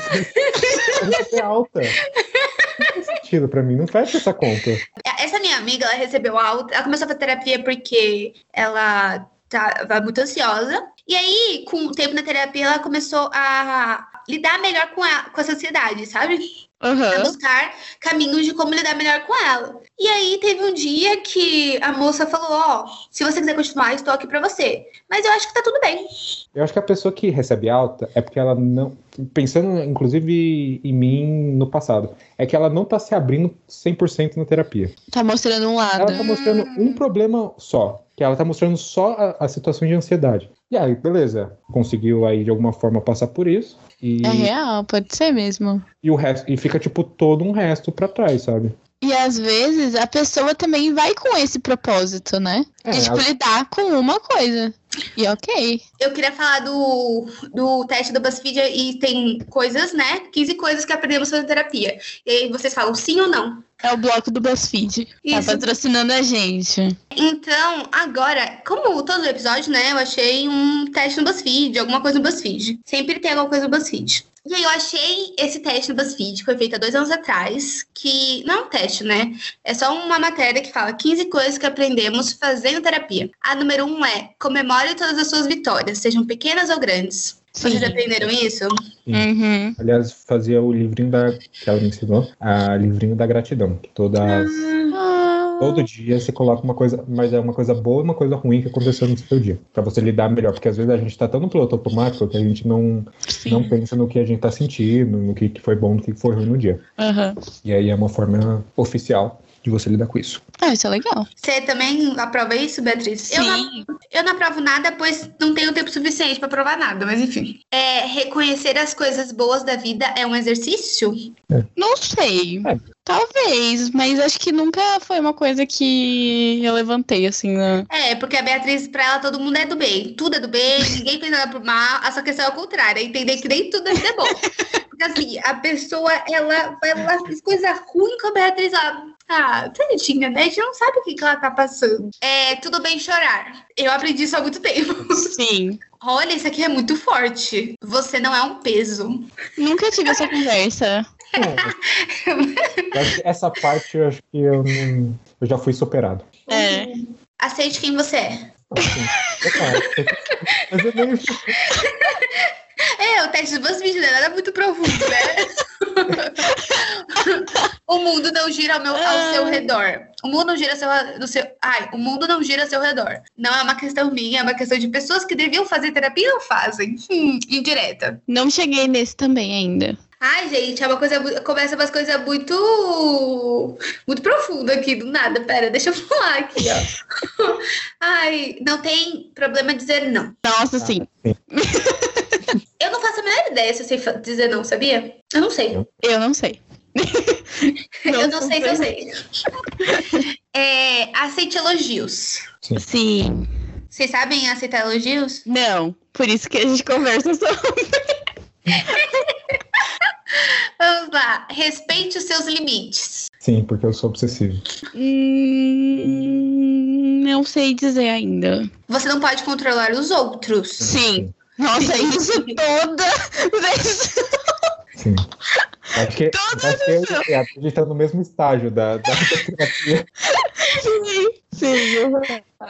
Speaker 3: ser alta. Não faz sentido pra mim, não fecha essa conta.
Speaker 2: Essa minha amiga, ela recebeu alta. Ela começou a fazer terapia porque ela tava muito ansiosa. E aí, com o tempo na terapia, ela começou a lidar melhor com a, com a sociedade, sabe? a
Speaker 1: Aham.
Speaker 2: buscar caminhos de como lidar melhor com ela. E aí teve um dia que a moça falou: Ó, se você quiser continuar, estou aqui pra você. Mas eu acho que tá tudo bem.
Speaker 3: Eu acho que a pessoa que recebe alta é porque ela não. Pensando, inclusive, em mim no passado, é que ela não tá se abrindo 100% na terapia.
Speaker 1: Tá mostrando um lado.
Speaker 3: Ela tá mostrando um problema só, que ela tá mostrando só a, a situação de ansiedade. E aí, beleza, conseguiu aí de alguma forma passar por isso. E,
Speaker 1: É real, pode ser mesmo.
Speaker 3: e o resto, e fica tipo todo um resto pra trás, sabe?
Speaker 1: E às vezes a pessoa também vai com esse propósito, né?
Speaker 3: É,
Speaker 1: de tipo,
Speaker 3: a-
Speaker 1: lidar com uma coisa. E ok.
Speaker 2: Eu queria falar do, do teste do BuzzFeed e tem coisas, né? 15 coisas que aprendemos fazendo terapia. E aí vocês falam sim ou não.
Speaker 1: É o bloco do BuzzFeed. Tá
Speaker 2: Isso.
Speaker 1: patrocinando a gente.
Speaker 2: Então, agora, como todo episódio, né? Eu achei um teste no BuzzFeed, alguma coisa no BuzzFeed. Sempre tem alguma coisa no BuzzFeed. E aí eu achei esse teste no BuzzFeed, que foi feito há dois anos atrás, que não é um teste, né? É só uma matéria que fala 15 coisas que aprendemos fazendo terapia. A número um é comemore todas as suas vitórias, sejam pequenas ou grandes. Vocês já aprenderam isso?
Speaker 1: Uhum.
Speaker 3: Aliás, fazia o livrinho da. que ela me ensinou, a livrinho da gratidão. Que todas.
Speaker 1: Ah,
Speaker 3: Todo dia você coloca uma coisa, mas é uma coisa boa e uma coisa ruim que aconteceu no seu dia. Pra você lidar melhor. Porque às vezes a gente tá tão no piloto automático que a gente não,
Speaker 1: sim.
Speaker 3: não pensa no que a gente tá sentindo, no que, que foi bom, no que foi ruim no dia.
Speaker 1: Aham.
Speaker 3: E aí é uma forma oficial de você lidar com isso.
Speaker 1: Ah, isso é legal.
Speaker 2: Você também aprova isso, Beatriz? Eu não,
Speaker 1: Sim.
Speaker 2: eu não aprovo nada, pois não tenho tempo suficiente pra provar nada, mas enfim. É, reconhecer as coisas boas da vida é um exercício?
Speaker 1: Não sei.
Speaker 3: É.
Speaker 1: Talvez, mas acho que nunca foi uma coisa que eu levantei, assim, né?
Speaker 2: É, porque a Beatriz, pra ela, todo mundo é do bem. Tudo é do bem, ninguém fez nada pro mal. A sua questão é o contrário, é entender que nem tudo é bom. Porque assim, a pessoa, ela, ela fez coisa ruim com a Beatriz, ela. Ah, tadinha, né? A gente não sabe o que, que ela tá passando. É, tudo bem chorar. Eu aprendi isso há muito tempo.
Speaker 1: Sim.
Speaker 2: Olha, isso aqui é muito forte. Você não é um peso.
Speaker 1: Nunca tive essa conversa.
Speaker 3: Essa parte eu acho que eu não. Eu já fui superado.
Speaker 1: É.
Speaker 2: Aceite quem você é.
Speaker 3: Assim. Mas nem.
Speaker 2: É, o teste do BuzzFeed não é nada muito profundo, né? o mundo não gira ao, meu, ao seu redor. O mundo não gira ao seu, no seu. Ai, o mundo não gira ao seu redor. Não é uma questão minha, é uma questão de pessoas que deviam fazer terapia e não fazem. Hum, indireta.
Speaker 1: Não cheguei nesse também ainda.
Speaker 2: Ai, gente, é uma coisa. Começa umas coisas muito. Muito profunda aqui, do nada. Pera, deixa eu falar aqui, ó. Ai, não tem problema dizer não.
Speaker 1: Nossa, sim.
Speaker 2: Eu não faço a menor ideia se eu sei dizer não, sabia? Eu não sei.
Speaker 1: Eu não sei.
Speaker 2: eu não sei se eu sei. É, aceite elogios.
Speaker 1: Sim.
Speaker 2: Vocês sabem aceitar elogios?
Speaker 1: Não. Por isso que a gente conversa sobre.
Speaker 2: Vamos lá. Respeite os seus limites.
Speaker 3: Sim, porque eu sou obsessivo.
Speaker 1: Hum, não sei dizer ainda.
Speaker 2: Você não pode controlar os outros.
Speaker 1: Sim. Nossa, isso toda vez.
Speaker 3: Sim. Acho que,
Speaker 1: Todas
Speaker 3: acho que eu e a gente tá no mesmo estágio da, da terapia.
Speaker 1: Sim. Sim.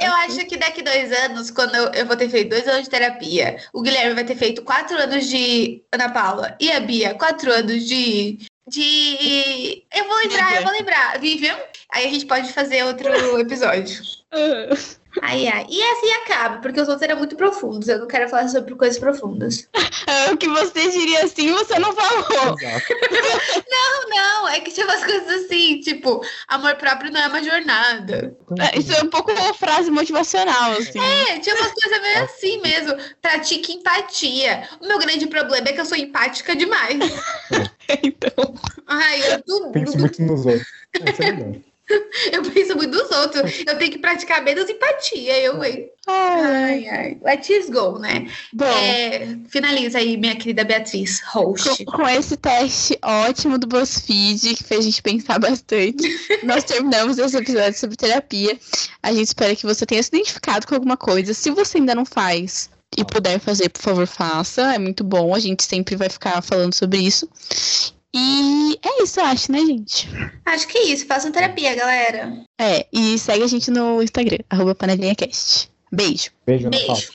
Speaker 2: Eu acho que daqui dois anos, quando eu, eu vou ter feito dois anos de terapia, o Guilherme vai ter feito quatro anos de Ana Paula e a Bia quatro anos de. De. Eu vou lembrar,
Speaker 1: Vivian.
Speaker 2: eu vou lembrar. Vivian. Aí a gente pode fazer outro episódio. Ai, ai. E assim acaba, porque os outros eram muito profundos. Eu não quero falar sobre coisas profundas.
Speaker 1: É, o que você diria assim, você não falou.
Speaker 3: Exato.
Speaker 2: Não, não, é que tinha umas coisas assim, tipo, amor próprio não é uma jornada.
Speaker 1: É, Isso é um pouco uma frase motivacional, assim.
Speaker 2: É, tinha umas coisas meio assim mesmo. Pratique empatia. O meu grande problema é que eu sou empática demais.
Speaker 1: Então.
Speaker 2: Ai, eu tudo.
Speaker 3: Penso muito nos outros. É, isso é legal.
Speaker 2: Eu penso muito nos outros. Eu tenho que praticar menos empatia. Eu, hein?
Speaker 1: Ai,
Speaker 2: Ai, ai. Let's go, né?
Speaker 1: Bom,
Speaker 2: É, finaliza aí, minha querida Beatriz, host.
Speaker 1: com, com esse teste ótimo do BuzzFeed, que fez a gente pensar bastante, nós terminamos esse episódio sobre terapia. A gente espera que você tenha se identificado com alguma coisa. Se você ainda não faz e puder fazer, por favor, faça. É muito bom. A gente sempre vai ficar falando sobre isso. E é isso, eu acho, né, gente?
Speaker 2: Acho que é isso. Façam terapia, galera.
Speaker 1: É, e segue a gente no Instagram, arroba panelinhacast. Beijo.
Speaker 3: Beijo,
Speaker 2: Beijo.